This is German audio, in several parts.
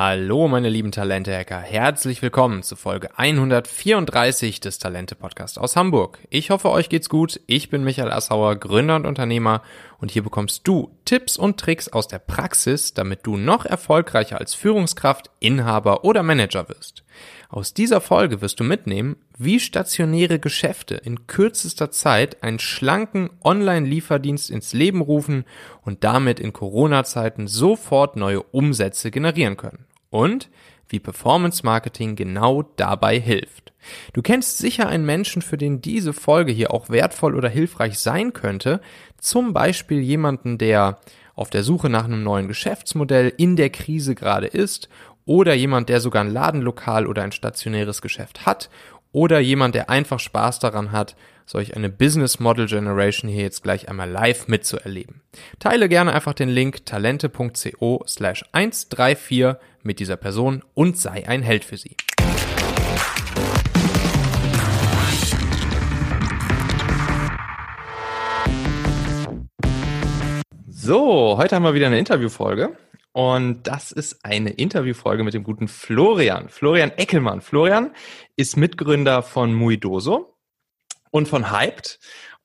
Hallo, meine lieben Talente-Hacker. Herzlich willkommen zu Folge 134 des Talente-Podcasts aus Hamburg. Ich hoffe, euch geht's gut. Ich bin Michael Assauer, Gründer und Unternehmer und hier bekommst du Tipps und Tricks aus der Praxis, damit du noch erfolgreicher als Führungskraft, Inhaber oder Manager wirst. Aus dieser Folge wirst du mitnehmen, wie stationäre Geschäfte in kürzester Zeit einen schlanken Online-Lieferdienst ins Leben rufen und damit in Corona-Zeiten sofort neue Umsätze generieren können. Und wie Performance Marketing genau dabei hilft. Du kennst sicher einen Menschen, für den diese Folge hier auch wertvoll oder hilfreich sein könnte. Zum Beispiel jemanden, der auf der Suche nach einem neuen Geschäftsmodell in der Krise gerade ist oder jemand, der sogar ein Ladenlokal oder ein stationäres Geschäft hat oder jemand, der einfach Spaß daran hat, solch eine Business Model Generation hier jetzt gleich einmal live mitzuerleben. Teile gerne einfach den Link talente.co slash 134 mit dieser Person und sei ein Held für sie. So, heute haben wir wieder eine Interviewfolge und das ist eine Interviewfolge mit dem guten Florian, Florian Eckelmann. Florian ist Mitgründer von Muidoso und von Hyped.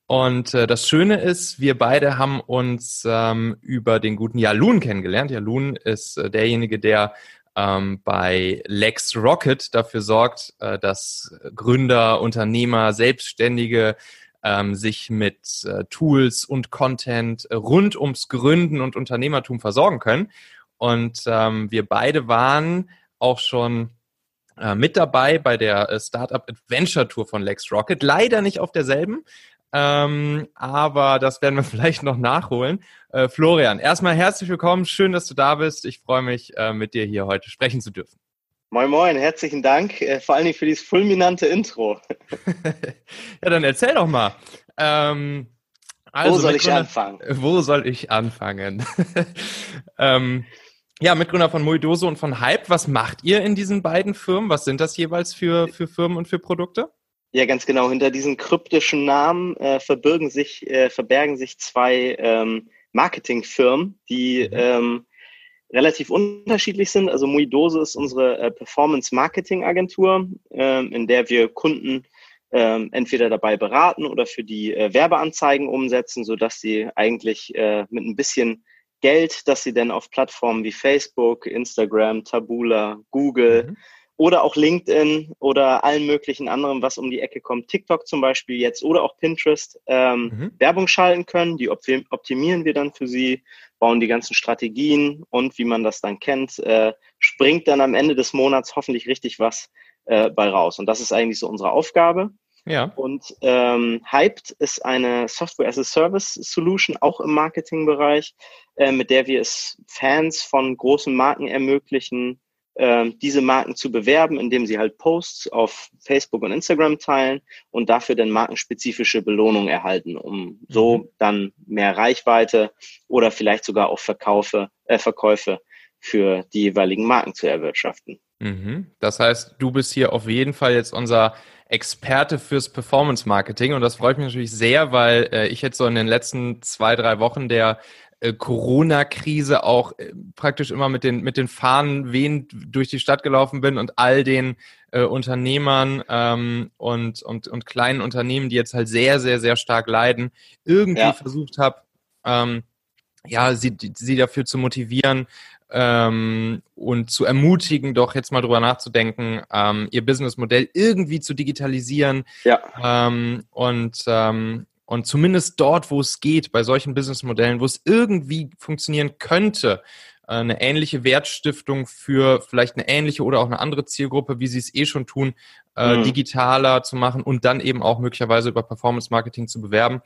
Und äh, das Schöne ist, wir beide haben uns ähm, über den guten Jalun kennengelernt. Jalun ist äh, derjenige, der ähm, bei Lex Rocket dafür sorgt, äh, dass Gründer, Unternehmer, Selbstständige ähm, sich mit äh, Tools und Content rund ums Gründen und Unternehmertum versorgen können. Und ähm, wir beide waren auch schon äh, mit dabei bei der äh, Startup Adventure Tour von Lex Rocket. Leider nicht auf derselben, ähm, aber das werden wir vielleicht noch nachholen. Äh, Florian, erstmal herzlich willkommen. Schön, dass du da bist. Ich freue mich, äh, mit dir hier heute sprechen zu dürfen. Moin Moin, herzlichen Dank, äh, vor allen Dingen für dieses fulminante Intro. ja, dann erzähl doch mal. Ähm, also wo soll ich anfangen? Wo soll ich anfangen? ähm, ja, Mitgründer von Moidoso und von Hype. Was macht ihr in diesen beiden Firmen? Was sind das jeweils für, für Firmen und für Produkte? Ja, ganz genau. Hinter diesen kryptischen Namen äh, verbirgen sich, äh, verbergen sich zwei ähm, Marketingfirmen, die mhm. ähm, relativ unterschiedlich sind. Also Muidose ist unsere äh, Performance Marketing Agentur, ähm, in der wir Kunden ähm, entweder dabei beraten oder für die äh, Werbeanzeigen umsetzen, so dass sie eigentlich äh, mit ein bisschen Geld, das sie dann auf Plattformen wie Facebook, Instagram, Tabula, Google mhm. Oder auch LinkedIn oder allen möglichen anderen, was um die Ecke kommt, TikTok zum Beispiel jetzt oder auch Pinterest, ähm, mhm. Werbung schalten können. Die optimieren wir dann für sie, bauen die ganzen Strategien und wie man das dann kennt, äh, springt dann am Ende des Monats hoffentlich richtig was äh, bei raus. Und das ist eigentlich so unsere Aufgabe. Ja. Und ähm, Hyped ist eine Software as a Service Solution, auch im Marketingbereich, äh, mit der wir es Fans von großen Marken ermöglichen, diese Marken zu bewerben, indem sie halt Posts auf Facebook und Instagram teilen und dafür dann markenspezifische Belohnungen erhalten, um so mhm. dann mehr Reichweite oder vielleicht sogar auch Verkaufe, äh, Verkäufe für die jeweiligen Marken zu erwirtschaften. Mhm. Das heißt, du bist hier auf jeden Fall jetzt unser Experte fürs Performance Marketing und das freut mich natürlich sehr, weil äh, ich jetzt so in den letzten zwei, drei Wochen der Corona-Krise auch äh, praktisch immer mit den, mit den Fahnen wehend durch die Stadt gelaufen bin und all den äh, Unternehmern ähm, und, und, und kleinen Unternehmen, die jetzt halt sehr, sehr, sehr stark leiden, irgendwie ja. versucht habe, ähm, ja, sie, sie dafür zu motivieren, ähm, und zu ermutigen, doch jetzt mal drüber nachzudenken, ähm, ihr Businessmodell irgendwie zu digitalisieren ja. ähm, und ähm, und zumindest dort, wo es geht, bei solchen Businessmodellen, wo es irgendwie funktionieren könnte, äh, eine ähnliche Wertstiftung für vielleicht eine ähnliche oder auch eine andere Zielgruppe, wie sie es eh schon tun, äh, mhm. digitaler zu machen und dann eben auch möglicherweise über Performance Marketing zu bewerben.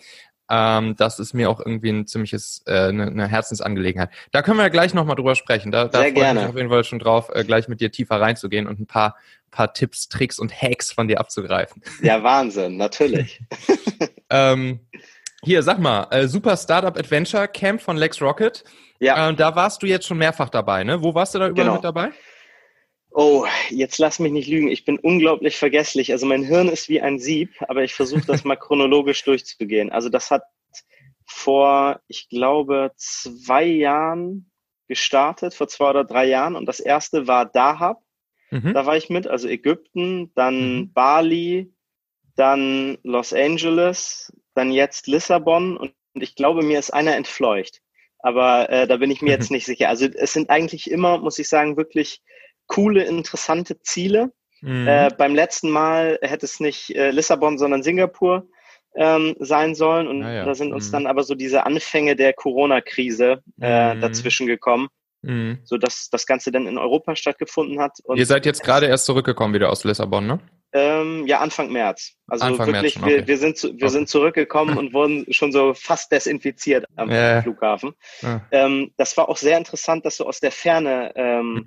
Ähm, das ist mir auch irgendwie ein ziemliches, äh, eine, eine Herzensangelegenheit. Da können wir ja gleich nochmal drüber sprechen. Da, da freue ich mich auf jeden Fall schon drauf, äh, gleich mit dir tiefer reinzugehen und ein paar, paar Tipps, Tricks und Hacks von dir abzugreifen. Ja, Wahnsinn, natürlich. ähm, hier, sag mal, äh, Super Startup Adventure Camp von Lex Rocket. Ja. Äh, da warst du jetzt schon mehrfach dabei, ne? Wo warst du da überall genau. mit dabei? Oh, jetzt lass mich nicht lügen. Ich bin unglaublich vergesslich. Also mein Hirn ist wie ein Sieb, aber ich versuche das mal chronologisch durchzugehen. Also das hat vor, ich glaube, zwei Jahren gestartet vor zwei oder drei Jahren und das erste war Dahab. Mhm. Da war ich mit, also Ägypten, dann mhm. Bali, dann Los Angeles, dann jetzt Lissabon und ich glaube, mir ist einer entfleucht. Aber äh, da bin ich mir jetzt nicht sicher. Also es sind eigentlich immer, muss ich sagen, wirklich coole, interessante Ziele. Mhm. Äh, beim letzten Mal hätte es nicht äh, Lissabon, sondern Singapur ähm, sein sollen. Und ah, ja. da sind uns mhm. dann aber so diese Anfänge der Corona-Krise äh, mhm. dazwischen gekommen. Mhm. So dass das Ganze dann in Europa stattgefunden hat. Und Ihr seid jetzt gerade erst zurückgekommen wieder aus Lissabon, ne? Ähm, ja, Anfang März. Also Anfang wirklich, März, okay. wir, wir, sind, zu, wir okay. sind zurückgekommen und wurden schon so fast desinfiziert am yeah. Flughafen. Ah. Ähm, das war auch sehr interessant, das so aus der Ferne ähm, mhm.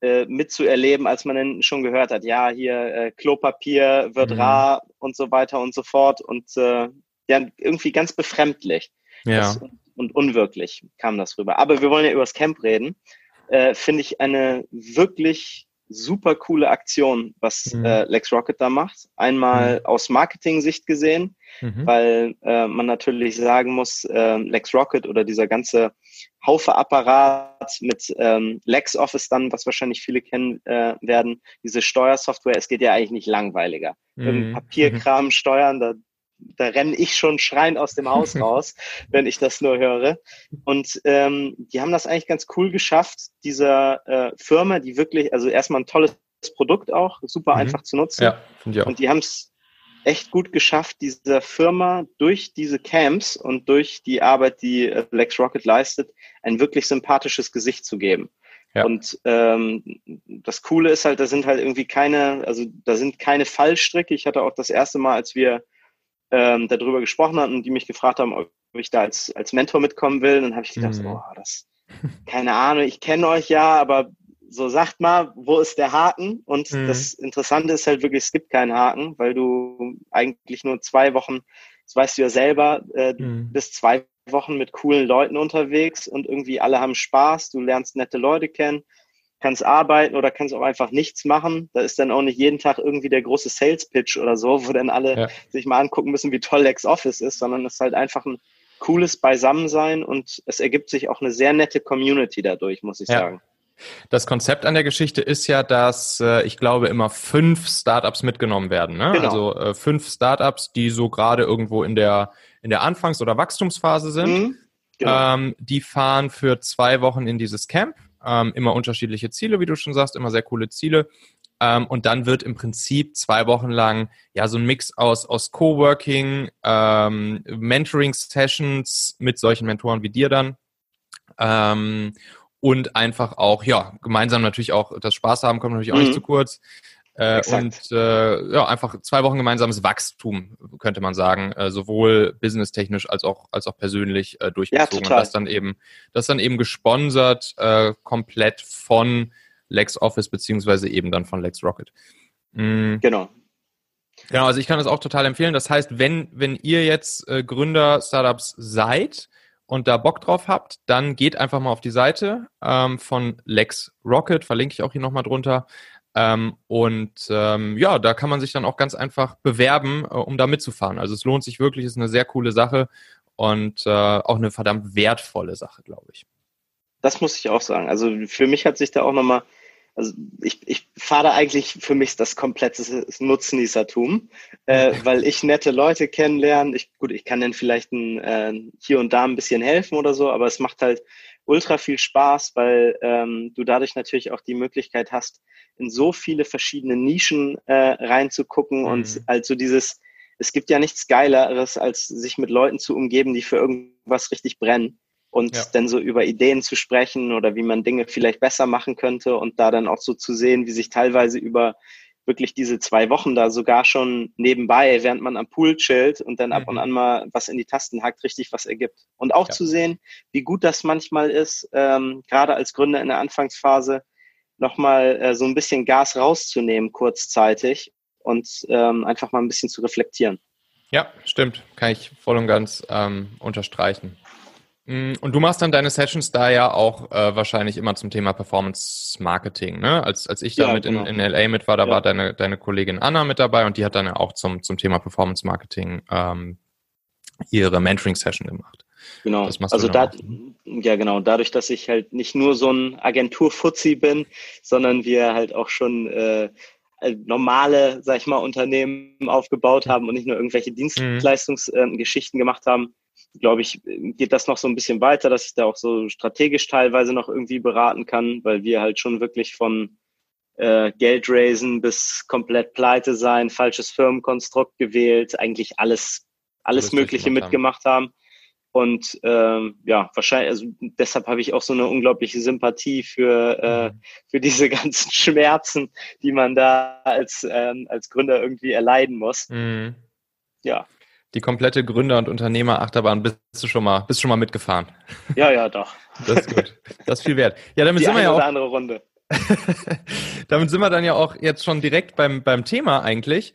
äh, mitzuerleben, als man dann schon gehört hat, ja, hier äh, Klopapier wird mhm. rar und so weiter und so fort. Und äh, ja, irgendwie ganz befremdlich. Ja. Das, und unwirklich kam das rüber. Aber wir wollen ja über das Camp reden. Äh, Finde ich eine wirklich super coole Aktion, was mhm. äh, Lex Rocket da macht. Einmal mhm. aus Marketing-Sicht gesehen, mhm. weil äh, man natürlich sagen muss, äh, Lex Rocket oder dieser ganze Haufe Apparat mit ähm, LexOffice dann, was wahrscheinlich viele kennen äh, werden, diese Steuersoftware, es geht ja eigentlich nicht langweiliger. Mhm. Papierkram mhm. steuern, da da renne ich schon schreiend aus dem Haus raus, wenn ich das nur höre. Und ähm, die haben das eigentlich ganz cool geschafft, dieser äh, Firma, die wirklich, also erstmal ein tolles Produkt auch, super mhm. einfach zu nutzen. Ja, ich auch. Und die haben es echt gut geschafft, dieser Firma durch diese Camps und durch die Arbeit, die äh, Lex Rocket leistet, ein wirklich sympathisches Gesicht zu geben. Ja. Und ähm, das Coole ist halt, da sind halt irgendwie keine, also da sind keine Fallstricke. Ich hatte auch das erste Mal, als wir ähm, darüber gesprochen hatten und die mich gefragt haben, ob ich da als, als Mentor mitkommen will. dann habe ich gedacht, mhm. oh, das, keine Ahnung, ich kenne euch ja, aber so sagt mal, wo ist der Haken? Und mhm. das Interessante ist halt wirklich, es gibt keinen Haken, weil du eigentlich nur zwei Wochen, das weißt du ja selber, äh, mhm. bist zwei Wochen mit coolen Leuten unterwegs und irgendwie alle haben Spaß, du lernst nette Leute kennen kannst arbeiten oder kannst auch einfach nichts machen. Da ist dann auch nicht jeden Tag irgendwie der große Sales Pitch oder so, wo dann alle ja. sich mal angucken müssen, wie toll LexOffice ist, sondern es ist halt einfach ein cooles Beisammensein und es ergibt sich auch eine sehr nette Community dadurch, muss ich ja. sagen. Das Konzept an der Geschichte ist ja, dass äh, ich glaube immer fünf Startups mitgenommen werden. Ne? Genau. Also äh, fünf Startups, die so gerade irgendwo in der in der Anfangs- oder Wachstumsphase sind. Mhm, genau. ähm, die fahren für zwei Wochen in dieses Camp ähm, immer unterschiedliche Ziele, wie du schon sagst, immer sehr coole Ziele. Ähm, und dann wird im Prinzip zwei Wochen lang ja so ein Mix aus, aus Coworking, ähm, Mentoring-Sessions mit solchen Mentoren wie dir dann. Ähm, und einfach auch, ja, gemeinsam natürlich auch das Spaß haben, kommt natürlich auch mhm. nicht zu kurz. Äh, und äh, ja, einfach zwei Wochen gemeinsames Wachstum, könnte man sagen, äh, sowohl businesstechnisch als auch als auch persönlich äh, durchgezogen. Ja, und das dann eben, das dann eben gesponsert äh, komplett von LexOffice beziehungsweise eben dann von LexRocket. Mhm. Genau. Genau, also ich kann das auch total empfehlen. Das heißt, wenn, wenn ihr jetzt äh, Gründer Startups seid und da Bock drauf habt, dann geht einfach mal auf die Seite ähm, von LexRocket, verlinke ich auch hier nochmal drunter. Ähm, und ähm, ja, da kann man sich dann auch ganz einfach bewerben, äh, um da mitzufahren. Also es lohnt sich wirklich, ist eine sehr coole Sache und äh, auch eine verdammt wertvolle Sache, glaube ich. Das muss ich auch sagen. Also für mich hat sich da auch nochmal, also ich, ich fahre da eigentlich für mich das komplette Nutznießertum, äh, weil ich nette Leute kennenlerne. Ich, gut, ich kann dann vielleicht ein, äh, hier und da ein bisschen helfen oder so, aber es macht halt ultra viel Spaß, weil ähm, du dadurch natürlich auch die Möglichkeit hast, in so viele verschiedene Nischen äh, reinzugucken mhm. und also dieses, es gibt ja nichts Geileres, als sich mit Leuten zu umgeben, die für irgendwas richtig brennen und ja. dann so über Ideen zu sprechen oder wie man Dinge vielleicht besser machen könnte und da dann auch so zu sehen, wie sich teilweise über wirklich diese zwei Wochen da sogar schon nebenbei, während man am Pool chillt und dann ab und mhm. an mal was in die Tasten hackt, richtig was ergibt. Und auch ja. zu sehen, wie gut das manchmal ist, ähm, gerade als Gründer in der Anfangsphase, nochmal äh, so ein bisschen Gas rauszunehmen kurzzeitig und ähm, einfach mal ein bisschen zu reflektieren. Ja, stimmt. Kann ich voll und ganz ähm, unterstreichen. Mm, und du machst dann deine Sessions da ja auch äh, wahrscheinlich immer zum Thema Performance Marketing. Ne? Als, als ich da ja, mit genau. in, in LA mit war, da ja. war deine, deine Kollegin Anna mit dabei und die hat dann ja auch zum, zum Thema Performance Marketing ähm, ihre Mentoring-Session gemacht. Genau. also da, ja genau, dadurch, dass ich halt nicht nur so ein Agentur-Fuzzi bin, sondern wir halt auch schon äh, normale, sag ich mal, Unternehmen aufgebaut haben und nicht nur irgendwelche Dienstleistungsgeschichten mhm. äh, gemacht haben, glaube ich, geht das noch so ein bisschen weiter, dass ich da auch so strategisch teilweise noch irgendwie beraten kann, weil wir halt schon wirklich von äh, Geld raisen bis komplett pleite sein, falsches Firmenkonstrukt gewählt, eigentlich alles, alles, Mögliche mitgemacht haben. haben. Und ähm, ja, wahrscheinlich, also deshalb habe ich auch so eine unglaubliche Sympathie für, äh, mhm. für diese ganzen Schmerzen, die man da als, ähm, als Gründer irgendwie erleiden muss. Mhm. Ja. Die komplette Gründer- und Unternehmerachterbahn bist du schon mal, bist schon mal mitgefahren. Ja, ja, doch. Das ist gut. Das ist viel wert. Ja, damit Die sind wir ja auch. andere Runde. damit sind wir dann ja auch jetzt schon direkt beim, beim Thema eigentlich.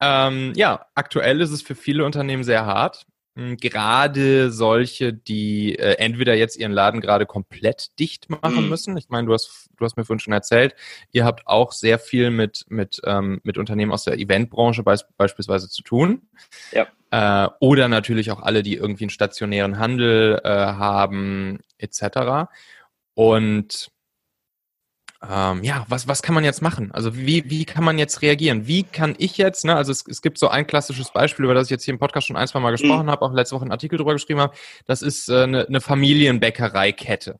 Ähm, ja, aktuell ist es für viele Unternehmen sehr hart. Hm, gerade solche, die äh, entweder jetzt ihren Laden gerade komplett dicht machen mhm. müssen. Ich meine, du hast, du hast mir vorhin schon erzählt, ihr habt auch sehr viel mit, mit, ähm, mit Unternehmen aus der Eventbranche beisp beispielsweise zu tun. Ja. Äh, oder natürlich auch alle, die irgendwie einen stationären Handel äh, haben, etc. Und ähm, ja, was, was kann man jetzt machen? Also wie, wie kann man jetzt reagieren? Wie kann ich jetzt, ne, also es, es gibt so ein klassisches Beispiel, über das ich jetzt hier im Podcast schon ein, zwei Mal gesprochen mhm. habe, auch letzte Woche einen Artikel drüber geschrieben habe, das ist äh, eine, eine Familienbäckereikette.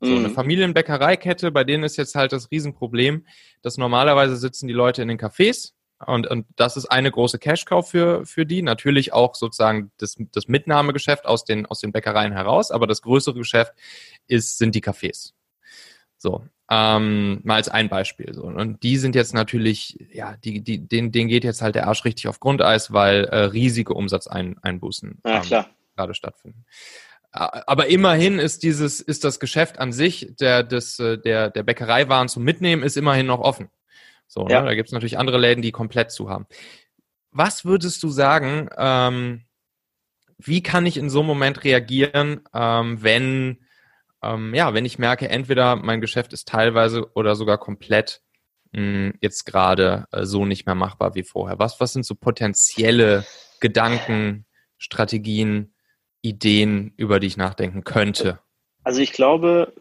So, eine mhm. Familienbäckereikette, bei denen ist jetzt halt das Riesenproblem, dass normalerweise sitzen die Leute in den Cafés und, und das ist eine große Cash-Cow für, für die. Natürlich auch sozusagen das, das Mitnahmegeschäft aus den, aus den Bäckereien heraus, aber das größere Geschäft ist, sind die Cafés. So, ähm, mal als ein Beispiel. So. Und die sind jetzt natürlich, ja, die, die, denen, denen geht jetzt halt der Arsch richtig auf Grundeis, weil äh, riesige Umsatzeinbußen ja, ähm, gerade stattfinden. Aber immerhin ist dieses, ist das Geschäft an sich, der, des, äh, der, der Bäckereiwaren zum Mitnehmen, ist immerhin noch offen. So, ne? ja. da gibt es natürlich andere Läden, die komplett zu haben. Was würdest du sagen, ähm, wie kann ich in so einem Moment reagieren, ähm, wenn ähm, ja, wenn ich merke, entweder mein Geschäft ist teilweise oder sogar komplett mh, hm, jetzt gerade äh, so nicht mehr machbar wie vorher. Was, was sind so potenzielle Gedanken, Strategien, Ideen, über die ich nachdenken könnte? Also ich glaube,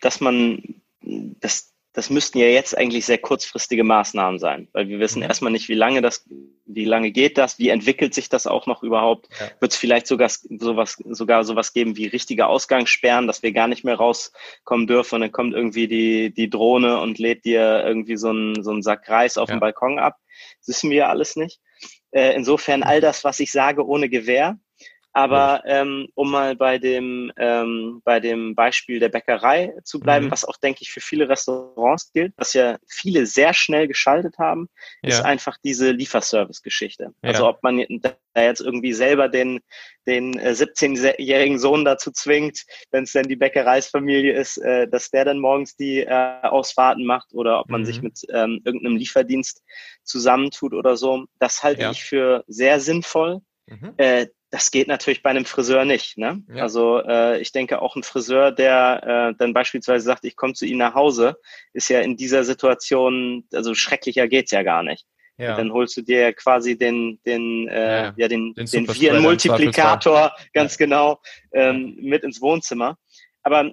dass man, dass das müssten ja jetzt eigentlich sehr kurzfristige Maßnahmen sein, weil wir wissen mhm. erstmal nicht, wie lange das, wie lange geht das, wie entwickelt sich das auch noch überhaupt? Ja. Wird es vielleicht sogar sowas, sogar sowas geben wie richtige Ausgangssperren, dass wir gar nicht mehr rauskommen dürfen und dann kommt irgendwie die, die Drohne und lädt dir irgendwie so einen, so einen Sack Reis auf ja. dem Balkon ab. Das wissen wir ja alles nicht. Äh, insofern all das, was ich sage, ohne Gewehr. Aber ähm, um mal bei dem, ähm, bei dem Beispiel der Bäckerei zu bleiben, mhm. was auch, denke ich, für viele Restaurants gilt, was ja viele sehr schnell geschaltet haben, ja. ist einfach diese Lieferservice-Geschichte. Ja. Also ob man da jetzt irgendwie selber den, den 17-jährigen äh, Sohn dazu zwingt, wenn es denn die Bäckereisfamilie ist, äh, dass der dann morgens die äh, Ausfahrten macht oder ob man mhm. sich mit ähm, irgendeinem Lieferdienst zusammentut oder so. Das halte ja. ich für sehr sinnvoll. Mhm. Äh, das geht natürlich bei einem Friseur nicht. Ne? Ja. Also äh, ich denke auch ein Friseur, der äh, dann beispielsweise sagt, ich komme zu Ihnen nach Hause, ist ja in dieser Situation, also schrecklicher geht's ja gar nicht. Ja. Dann holst du dir quasi den, den, äh, ja, ja den, den, den Virenmultiplikator, ganz genau, ähm, mit ins Wohnzimmer. Aber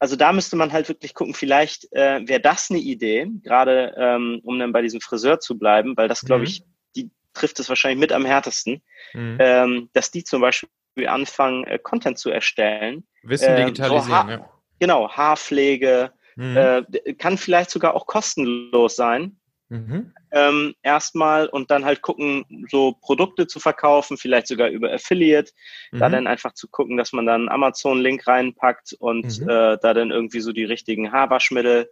also da müsste man halt wirklich gucken, vielleicht äh, wäre das eine Idee, gerade ähm, um dann bei diesem Friseur zu bleiben, weil das, glaube mhm. Trifft es wahrscheinlich mit am härtesten, mhm. ähm, dass die zum Beispiel anfangen, äh, Content zu erstellen. Wissen äh, digitalisieren, so ja. Genau, Haarpflege, mhm. äh, kann vielleicht sogar auch kostenlos sein. Mhm. Ähm, erstmal und dann halt gucken, so Produkte zu verkaufen, vielleicht sogar über Affiliate, mhm. da dann einfach zu gucken, dass man dann Amazon-Link reinpackt und mhm. äh, da dann irgendwie so die richtigen Haarwaschmittel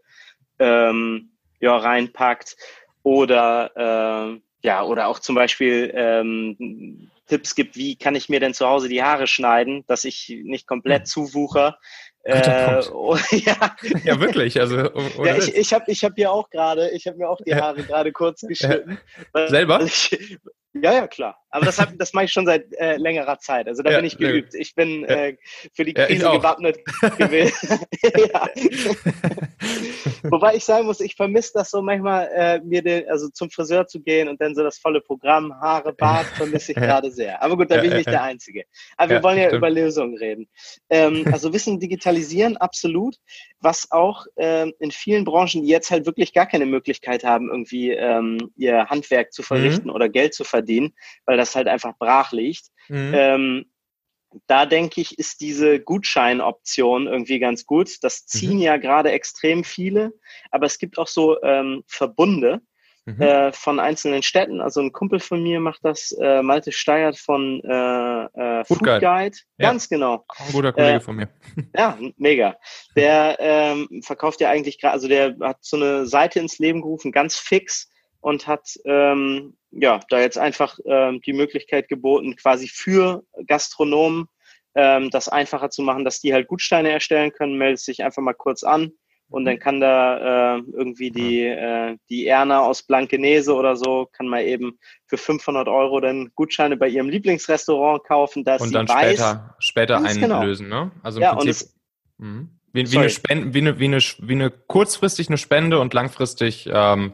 ähm, ja, reinpackt oder äh, ja, oder auch zum Beispiel ähm, Tipps gibt, wie kann ich mir denn zu Hause die Haare schneiden, dass ich nicht komplett hm. zuwucher. Äh, oh, ja. ja, wirklich. Also, ja, ich ich habe ich hab ja auch gerade, ich habe mir auch die Haare gerade kurz geschnitten. Selber? Ich, Ja, ja, klar. Aber das, hab, das mache ich schon seit äh, längerer Zeit. Also da ja, bin ich geübt. Ich bin äh, für die Krise ja, gewappnet gewesen. Wobei ich sagen muss, ich vermisse das so manchmal, äh, mir den, also zum Friseur zu gehen und dann so das volle Programm, Haare, Bart, vermisse ich gerade sehr. Aber gut, da bin ich nicht der Einzige. Aber wir wollen ja stimmt. über Lösungen reden. Ähm, also Wissen digitalisieren, absolut. Was auch ähm, in vielen Branchen, die jetzt halt wirklich gar keine Möglichkeit haben, irgendwie ähm, ihr Handwerk zu verrichten mhm. oder Geld zu verdienen, weil das halt einfach brach liegt. Mhm. Ähm, da denke ich, ist diese Gutscheinoption irgendwie ganz gut. Das ziehen mhm. ja gerade extrem viele, aber es gibt auch so ähm, Verbunde mhm. äh, von einzelnen Städten. Also ein Kumpel von mir macht das, äh, Malte Steyert von äh, äh, Food, Food Guide. Guide. Ganz ja. genau. ein guter Kollege äh, von mir. Ja, mega. Der ähm, verkauft ja eigentlich gerade, also der hat so eine Seite ins Leben gerufen, ganz fix und hat ähm, ja da jetzt einfach ähm, die Möglichkeit geboten, quasi für Gastronomen ähm, das einfacher zu machen, dass die halt Gutsteine erstellen können, meldet sich einfach mal kurz an und dann kann da äh, irgendwie die, äh, die Erna aus Blankenese oder so, kann mal eben für 500 Euro dann Gutscheine bei ihrem Lieblingsrestaurant kaufen, dass und dann sie später, später genau. einlösen, genau. ne? Also im ja, Prinzip, es, mh. wie, wie, eine Spende, wie, eine, wie, eine, wie eine kurzfristig eine Spende und langfristig ähm,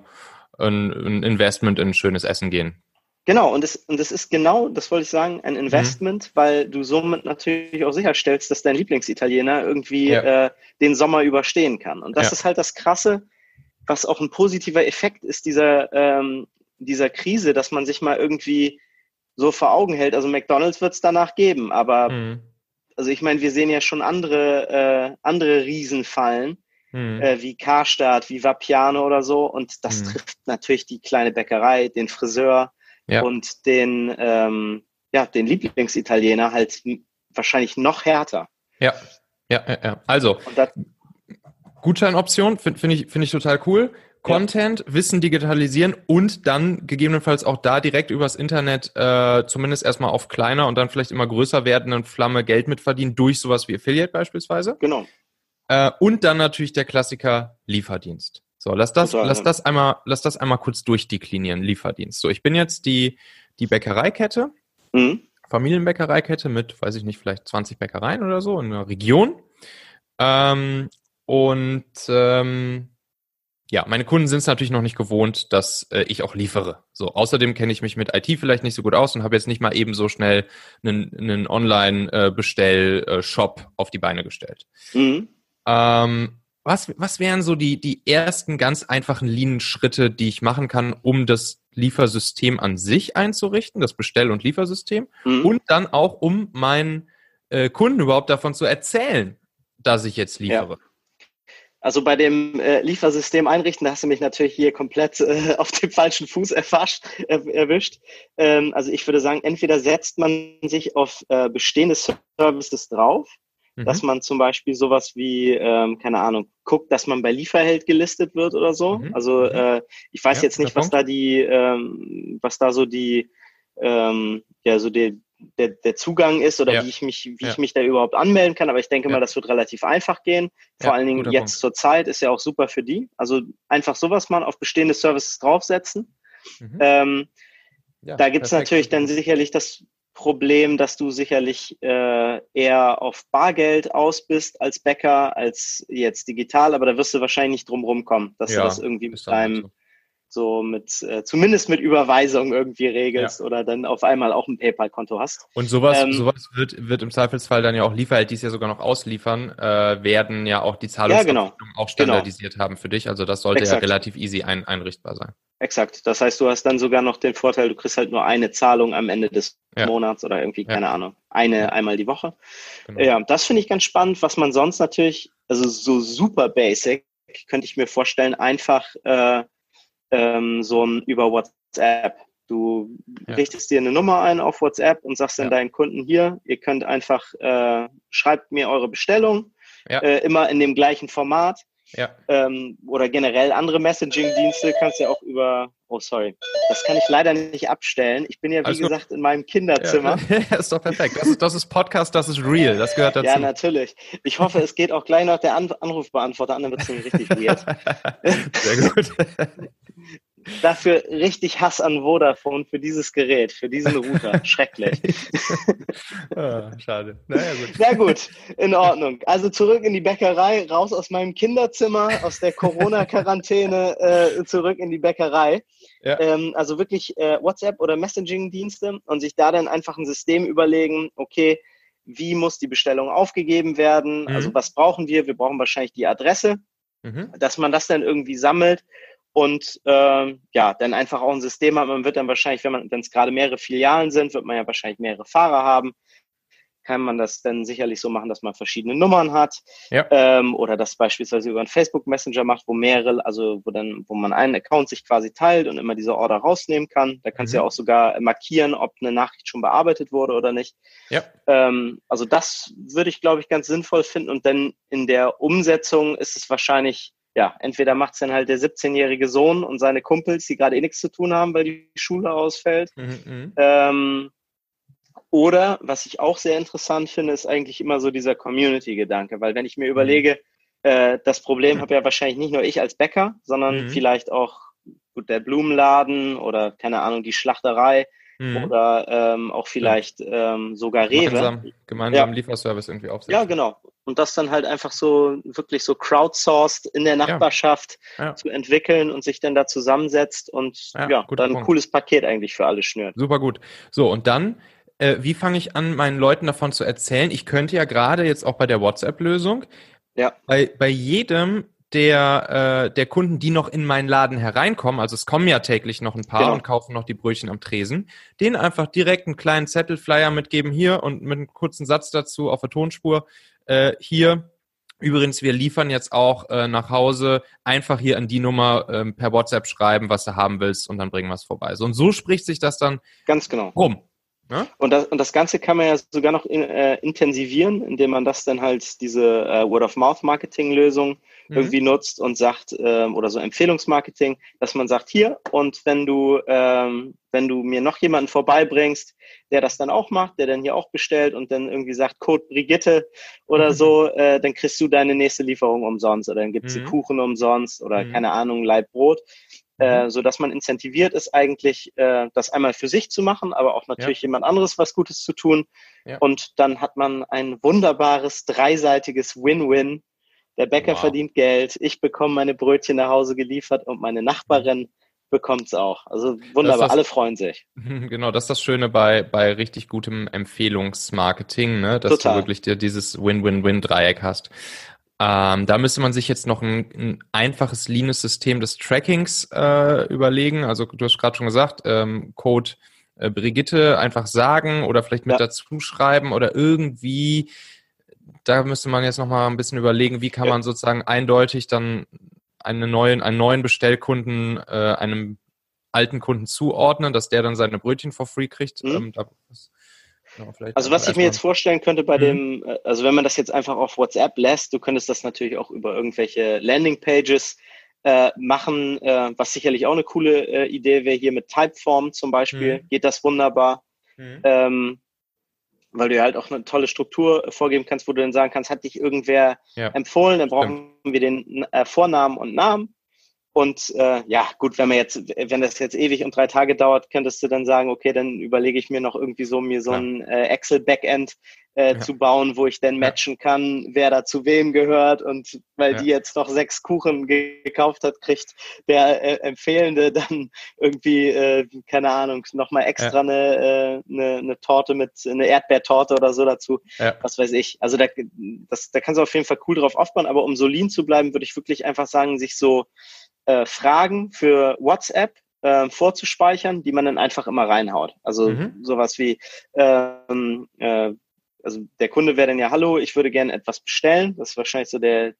ein, ein Investment in schönes Essen gehen. Genau, und es, und es ist genau, das wollte ich sagen, ein Investment, mhm. weil du somit natürlich auch sicherstellst, dass dein Lieblingsitaliener irgendwie ja. äh, den Sommer überstehen kann. Und das ja. ist halt das Krasse, was auch ein positiver Effekt ist dieser, ähm, dieser Krise, dass man sich mal irgendwie so vor Augen hält. Also McDonalds wird es danach geben, aber mhm. also ich meine, wir sehen ja schon andere, äh, andere Riesen fallen, mhm. äh, wie Karstadt, wie Vapiano oder so. Und das mhm. trifft natürlich die kleine Bäckerei, den Friseur ja. und den, ähm, ja, den Lieblingsitaliener halt wahrscheinlich noch härter. Ja, ja, ja. ja. Also, Gutscheinoption finde find ich, find ich total cool. Content. Wissen digitalisieren und dann gegebenenfalls auch da direkt übers Internet äh, zumindest erstmal auf kleiner und dann vielleicht immer größer werdenden Flamme Geld mitverdienen durch sowas wie Affiliate beispielsweise. Genau. Äh, und dann natürlich der Klassiker Lieferdienst. So, lass das, Total, lass das einmal, lass das einmal kurz durchdeklinieren, Lieferdienst. So, ich bin jetzt die, die Bäckereikette, mhm. Familienbäckereikette mit, weiß ich nicht, vielleicht 20 Bäckereien oder so in einer Region. Ähm, und ähm, ja, meine Kunden sind es natürlich noch nicht gewohnt, dass äh, ich auch liefere. So, außerdem kenne ich mich mit IT vielleicht nicht so gut aus und habe jetzt nicht mal eben so schnell einen, einen Online-Bestell-Shop äh, auf die Beine gestellt. Mhm. Ähm, was, was wären so die, die ersten ganz einfachen Lean-Schritte, die ich machen kann, um das Liefersystem an sich einzurichten, das Bestell- und Liefersystem, mhm. und dann auch, um meinen äh, Kunden überhaupt davon zu erzählen, dass ich jetzt liefere? Ja. Also bei dem äh, Liefersystem einrichten, da hast du mich natürlich hier komplett äh, auf dem falschen Fuß erfascht, äh, erwischt. Ähm, also ich würde sagen, entweder setzt man sich auf äh, bestehende Services drauf, mhm. dass man zum Beispiel sowas wie, ähm, keine Ahnung, guckt, dass man bei Lieferheld gelistet wird oder so. Mhm. Also mhm. äh, ich weiß ja, jetzt nicht, was da die, ähm, was da so die, ähm, ja, so die, der, der Zugang ist oder ja. wie ich mich, wie ja. ich mich da überhaupt anmelden kann. Aber ich denke mal, das wird relativ einfach gehen. Vor allen Dingen jetzt Punkt. zur Zeit ist ja auch super für die. Also einfach sowas mal auf bestehende Services draufsetzen. Mhm. Ähm, da gibt es natürlich dann sicherlich das Problem, dass du sicherlich äh, eher auf Bargeld aus bist als Bäcker, als jetzt digital, aber da wirst du wahrscheinlich nicht drum rumkommen, dass ja, du das irgendwie mit deinem, so. So, mit, äh, zumindest mit Überweisung irgendwie regelst ja. oder dann auf einmal auch ein PayPal-Konto hast. Und sowas, ähm, sowas wird, wird im Zweifelsfall dann ja auch Lieferheld, die es ja sogar noch ausliefern, äh, werden ja auch die Zahlungsabwicklung ja, genau. auch standardisiert genau. haben für dich. Also das sollte Exakt. ja relativ easy ein, einrichtbar sein. Exakt. Das heißt, du hast dann sogar noch den Vorteil, du kriegst halt nur eine Zahlung am Ende des ja. Monats oder irgendwie, keine. Ahnung, eine einmal die Woche. Genau. Ja, das finde ich ganz spannend. Was man sonst natürlich, also so super basic, könnte ich mir vorstellen, einfach äh, ähm, so ein über WhatsApp. Du ja. richtest dir eine Nummer ein auf WhatsApp und sagst dann deinen Kunden hier, ihr könnt einfach, äh, schreibt mir eure Bestellung, äh, immer in dem gleichen Format ja. Ähm, oder generell andere Messaging-Dienste kannst du ja auch über, oh sorry, das kann ich leider nicht abstellen. Ich bin ja, wie also, gesagt, in meinem Kinderzimmer. Ja, ist doch perfekt. Das ist, das ist Podcast, das ist real, das gehört dazu. Ja, natürlich. Ich hoffe, es geht auch gleich noch der An Anrufbeantworter an, dann wird es richtig weird. Sehr gut. dafür richtig Hass an Vodafone für dieses Gerät, für diesen Router. Schrecklich. ah, schade. Naja, gut. Na gut, in Ordnung. Also zurück in die Bäckerei, raus aus meinem Kinderzimmer, aus der Corona-Quarantäne, äh, zurück in die Bäckerei. Ja. Ähm, also wirklich äh, WhatsApp oder Messaging-Dienste und sich da dann einfach ein System überlegen, okay, wie muss die Bestellung aufgegeben werden? Mhm. Also was brauchen wir? Wir brauchen wahrscheinlich die Adresse, mhm. dass man das dann irgendwie sammelt und äh, ja, dann einfach auch ein System hat. Man wird dann wahrscheinlich, wenn man, wenn es gerade mehrere Filialen sind, wird man ja wahrscheinlich mehrere Fahrer haben kann man das dann sicherlich so machen, dass man verschiedene Nummern hat ja. ähm, oder das beispielsweise über einen Facebook Messenger macht, wo mehrere, also wo dann, wo man einen Account sich quasi teilt und immer diese Order rausnehmen kann. Da kannst mhm. du ja auch sogar markieren, ob eine Nachricht schon bearbeitet wurde oder nicht. Ja. Ähm, also das würde ich, glaube ich, ganz sinnvoll finden und dann in der Umsetzung ist es wahrscheinlich ja, entweder macht es dann halt der 17-jährige Sohn und seine Kumpels, die gerade eh nichts zu tun haben, weil die Schule ausfällt. Mhm, mhm. ähm, oder, was ich auch sehr interessant finde, ist eigentlich immer so dieser Community-Gedanke, weil wenn ich mir überlege, äh, das Problem habe ja wahrscheinlich nicht nur ich als Bäcker, sondern mhm. vielleicht auch gut, der Blumenladen oder keine Ahnung, die Schlachterei mhm. oder ähm, auch vielleicht ähm, sogar Rewe. Gemeinsam, gemeinsam ja. Lieferservice irgendwie aufsetzen. Ja, genau. Und das dann halt einfach so wirklich so crowdsourced in der Nachbarschaft ja. Ja. zu entwickeln und sich dann da zusammensetzt und ja, ja dann ein Punkt. cooles Paket eigentlich für alle schnürt. Super gut. So, und dann äh, wie fange ich an, meinen Leuten davon zu erzählen? Ich könnte ja gerade jetzt auch bei der WhatsApp-Lösung, ja. bei, bei jedem der, äh, der Kunden, die noch in meinen Laden hereinkommen, also es kommen ja täglich noch ein paar genau. und kaufen noch die Brötchen am Tresen, denen einfach direkt einen kleinen Zettelflyer mitgeben hier und mit einem kurzen Satz dazu auf der Tonspur. Äh, hier, Übrigens, wir liefern jetzt auch äh, nach Hause einfach hier an die Nummer ähm, per WhatsApp schreiben, was du haben willst und dann bringen wir es vorbei. So und so spricht sich das dann ganz genau rum. Ja? Und, das, und das Ganze kann man ja sogar noch in, äh, intensivieren, indem man das dann halt diese äh, Word-of-Mouth-Marketing-Lösung mhm. irgendwie nutzt und sagt, ähm, oder so Empfehlungsmarketing, dass man sagt, hier, und wenn du, ähm, wenn du mir noch jemanden vorbeibringst, der das dann auch macht, der dann hier auch bestellt und dann irgendwie sagt, Code Brigitte oder mhm. so, äh, dann kriegst du deine nächste Lieferung umsonst oder dann gibt's mhm. Kuchen umsonst oder mhm. keine Ahnung, Leib Brot äh, mhm. so dass man incentiviert ist, eigentlich äh, das einmal für sich zu machen, aber auch natürlich ja. jemand anderes was Gutes zu tun. Ja. Und dann hat man ein wunderbares dreiseitiges Win-Win. Der Bäcker wow. verdient Geld, ich bekomme meine Brötchen nach Hause geliefert und meine Nachbarin bekommt es auch. Also wunderbar, das, alle freuen sich. Genau, das ist das Schöne bei, bei richtig gutem Empfehlungsmarketing, ne? dass Total. du wirklich dir dieses Win-Win-Win-Dreieck hast. Ähm, da müsste man sich jetzt noch ein, ein einfaches Linux-System des Trackings äh, überlegen. Also du hast gerade schon gesagt, ähm, Code äh, Brigitte einfach sagen oder vielleicht mit ja. dazu schreiben oder irgendwie. Da müsste man jetzt noch mal ein bisschen überlegen, wie kann ja. man sozusagen eindeutig dann einen neuen, einen neuen Bestellkunden äh, einem alten Kunden zuordnen, dass der dann seine Brötchen for free kriegt. Mhm. Ähm, da, Genau, also was ich mir jetzt vorstellen könnte bei mhm. dem, äh, also wenn man das jetzt einfach auf WhatsApp lässt, du könntest das natürlich auch über irgendwelche Landingpages äh, machen, äh, was sicherlich auch eine coole äh, Idee wäre. Hier mit Typeform zum Beispiel mhm. geht das wunderbar. Mhm. Ähm, weil du ja halt auch eine tolle Struktur vorgeben kannst, wo du dann sagen kannst, hat dich irgendwer ja. empfohlen, dann brauchen Stimmt. wir den äh, Vornamen und Namen und äh, ja, gut, wenn man jetzt, wenn das jetzt ewig und drei Tage dauert, könntest du dann sagen, okay, dann überlege ich mir noch irgendwie so mir so ja. ein äh, Excel-Backend äh, ja. zu bauen, wo ich dann matchen kann, wer da zu wem gehört. Und weil ja. die jetzt noch sechs Kuchen ge gekauft hat, kriegt der äh, Empfehlende dann irgendwie, äh, keine Ahnung, nochmal extra eine, äh, eine, eine Torte mit, eine Erdbeertorte oder so dazu. Was weiß ich. Also da, das, da kannst du auf jeden Fall cool drauf aufbauen, aber um so lean zu bleiben, würde ich wirklich einfach sagen, sich so äh, Fragen für WhatsApp äh, vorzuspeichern, die man dann einfach immer reinhaut. Also mhm. sowas wie, ähm, äh, also der Kunde wäre dann ja, hallo, ich würde gerne etwas bestellen. Das ist wahrscheinlich so der,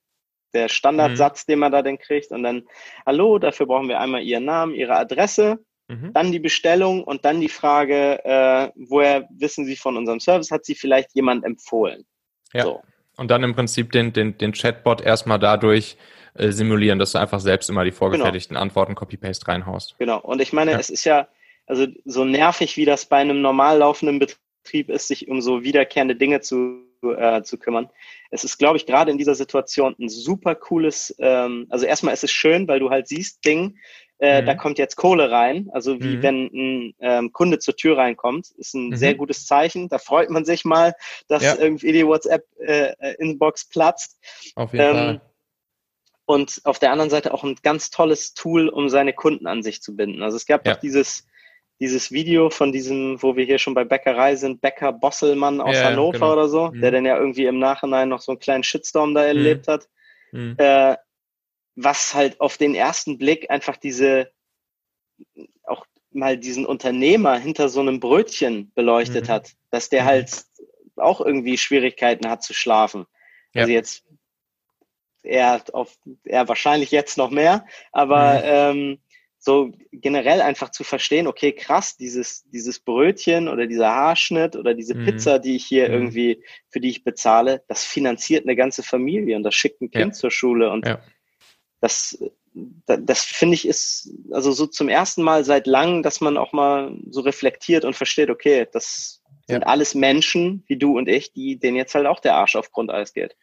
der Standardsatz, mhm. den man da dann kriegt. Und dann, hallo, dafür brauchen wir einmal Ihren Namen, Ihre Adresse, mhm. dann die Bestellung und dann die Frage, äh, woher wissen Sie von unserem Service? Hat Sie vielleicht jemand empfohlen? Ja. So. Und dann im Prinzip den, den, den Chatbot erstmal dadurch äh, simulieren, dass du einfach selbst immer die vorgefertigten genau. Antworten Copy-Paste reinhaust. Genau. Und ich meine, ja. es ist ja, also so nervig, wie das bei einem normal laufenden Betrieb ist, sich um so wiederkehrende Dinge zu, äh, zu kümmern. Es ist, glaube ich, gerade in dieser Situation ein super cooles, ähm, also erstmal ist es schön, weil du halt siehst, Ding, äh, mhm. da kommt jetzt Kohle rein. Also wie mhm. wenn ein ähm, Kunde zur Tür reinkommt, ist ein mhm. sehr gutes Zeichen. Da freut man sich mal, dass ja. irgendwie die WhatsApp-Inbox äh, platzt. Auf jeden ähm, Fall. Und auf der anderen Seite auch ein ganz tolles Tool, um seine Kunden an sich zu binden. Also es gab ja. doch dieses, dieses Video von diesem, wo wir hier schon bei Bäckerei sind, Bäcker Bosselmann aus ja, Hannover genau. oder so, mhm. der dann ja irgendwie im Nachhinein noch so einen kleinen Shitstorm da erlebt mhm. hat. Mhm. Äh, was halt auf den ersten Blick einfach diese, auch mal diesen Unternehmer hinter so einem Brötchen beleuchtet mhm. hat, dass der mhm. halt auch irgendwie Schwierigkeiten hat zu schlafen. Ja. Also jetzt er auf, er wahrscheinlich jetzt noch mehr, aber mhm. ähm, so generell einfach zu verstehen, okay, krass, dieses, dieses Brötchen oder dieser Haarschnitt oder diese mhm. Pizza, die ich hier mhm. irgendwie, für die ich bezahle, das finanziert eine ganze Familie und das schickt ein Kind ja. zur Schule und ja das, das, das finde ich ist also so zum ersten Mal seit langem, dass man auch mal so reflektiert und versteht, okay, das sind ja. alles Menschen wie du und ich, die denen jetzt halt auch der Arsch auf Grundeis geht.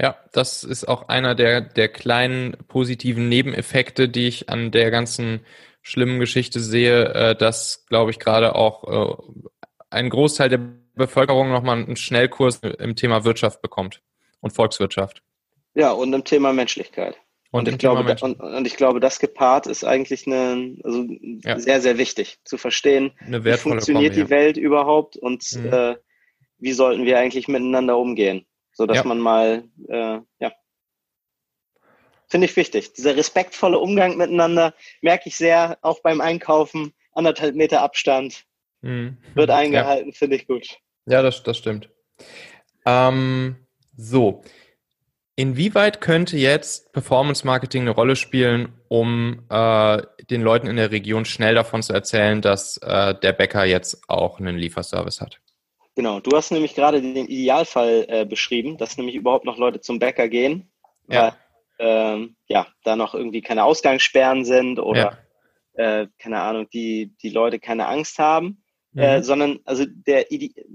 Ja, das ist auch einer der, der kleinen positiven Nebeneffekte, die ich an der ganzen schlimmen Geschichte sehe, äh, dass, glaube ich, gerade auch äh, ein Großteil der Bevölkerung nochmal einen Schnellkurs im Thema Wirtschaft bekommt und Volkswirtschaft. Ja, und im Thema Menschlichkeit. Und, und ich, glaube, und, und, ich glaube, das gepaart ist eigentlich eine, also ja. sehr, sehr wichtig zu verstehen, wie funktioniert Kombi, die ja. Welt überhaupt und mhm. äh, wie sollten wir eigentlich miteinander umgehen, so dass ja. man mal, äh, ja, finde ich wichtig. Dieser respektvolle Umgang miteinander merke ich sehr, auch beim Einkaufen, anderthalb Meter Abstand mhm. wird eingehalten, finde ich gut. Ja, das, das stimmt. Ähm, so, Inwieweit könnte jetzt Performance Marketing eine Rolle spielen, um äh, den Leuten in der Region schnell davon zu erzählen, dass äh, der Bäcker jetzt auch einen Lieferservice hat? Genau, du hast nämlich gerade den Idealfall äh, beschrieben, dass nämlich überhaupt noch Leute zum Bäcker gehen, ja. weil ähm, ja, da noch irgendwie keine Ausgangssperren sind oder ja. äh, keine Ahnung, die, die Leute keine Angst haben. Äh, mhm. sondern also der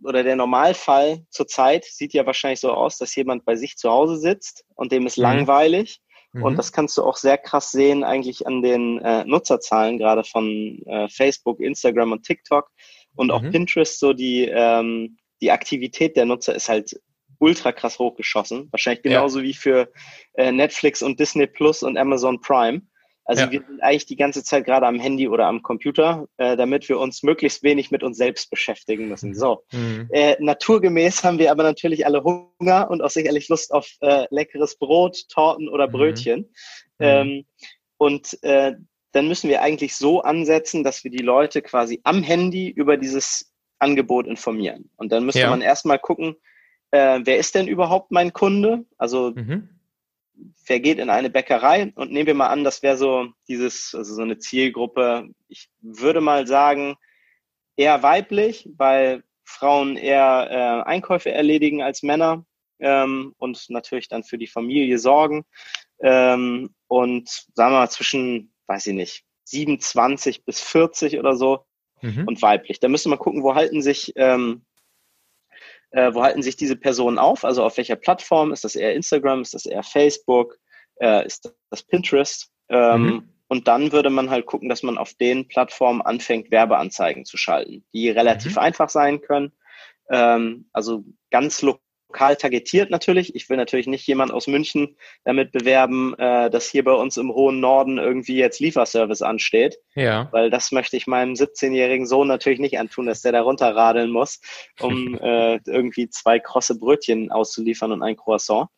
oder der Normalfall zurzeit sieht ja wahrscheinlich so aus, dass jemand bei sich zu Hause sitzt und dem ist mhm. langweilig. Mhm. Und das kannst du auch sehr krass sehen eigentlich an den äh, Nutzerzahlen, gerade von äh, Facebook, Instagram und TikTok und auch mhm. Pinterest. So die, ähm, die Aktivität der Nutzer ist halt ultra krass hochgeschossen. Wahrscheinlich genauso ja. wie für äh, Netflix und Disney Plus und Amazon Prime. Also ja. wir sind eigentlich die ganze Zeit gerade am Handy oder am Computer, äh, damit wir uns möglichst wenig mit uns selbst beschäftigen müssen. So. Mhm. Äh, naturgemäß haben wir aber natürlich alle Hunger und auch sicherlich Lust auf äh, leckeres Brot, Torten oder mhm. Brötchen. Mhm. Ähm, und äh, dann müssen wir eigentlich so ansetzen, dass wir die Leute quasi am Handy über dieses Angebot informieren. Und dann müsste ja. man erstmal gucken, äh, wer ist denn überhaupt mein Kunde? Also mhm wer geht in eine Bäckerei und nehmen wir mal an, das wäre so dieses, also so eine Zielgruppe, ich würde mal sagen, eher weiblich, weil Frauen eher äh, Einkäufe erledigen als Männer ähm, und natürlich dann für die Familie sorgen. Ähm, und sagen wir mal zwischen, weiß ich nicht, 27 bis 40 oder so mhm. und weiblich. Da müssen wir gucken, wo halten sich ähm, äh, wo halten sich diese Personen auf? Also auf welcher Plattform? Ist das eher Instagram? Ist das eher Facebook? Äh, ist das Pinterest? Ähm, mhm. Und dann würde man halt gucken, dass man auf den Plattformen anfängt, Werbeanzeigen zu schalten, die relativ mhm. einfach sein können. Ähm, also ganz lokal lokal targetiert natürlich. Ich will natürlich nicht jemand aus München damit bewerben, äh, dass hier bei uns im hohen Norden irgendwie jetzt Lieferservice ansteht. Ja. Weil das möchte ich meinem 17-jährigen Sohn natürlich nicht antun, dass der da runterradeln muss, um äh, irgendwie zwei krosse Brötchen auszuliefern und ein Croissant.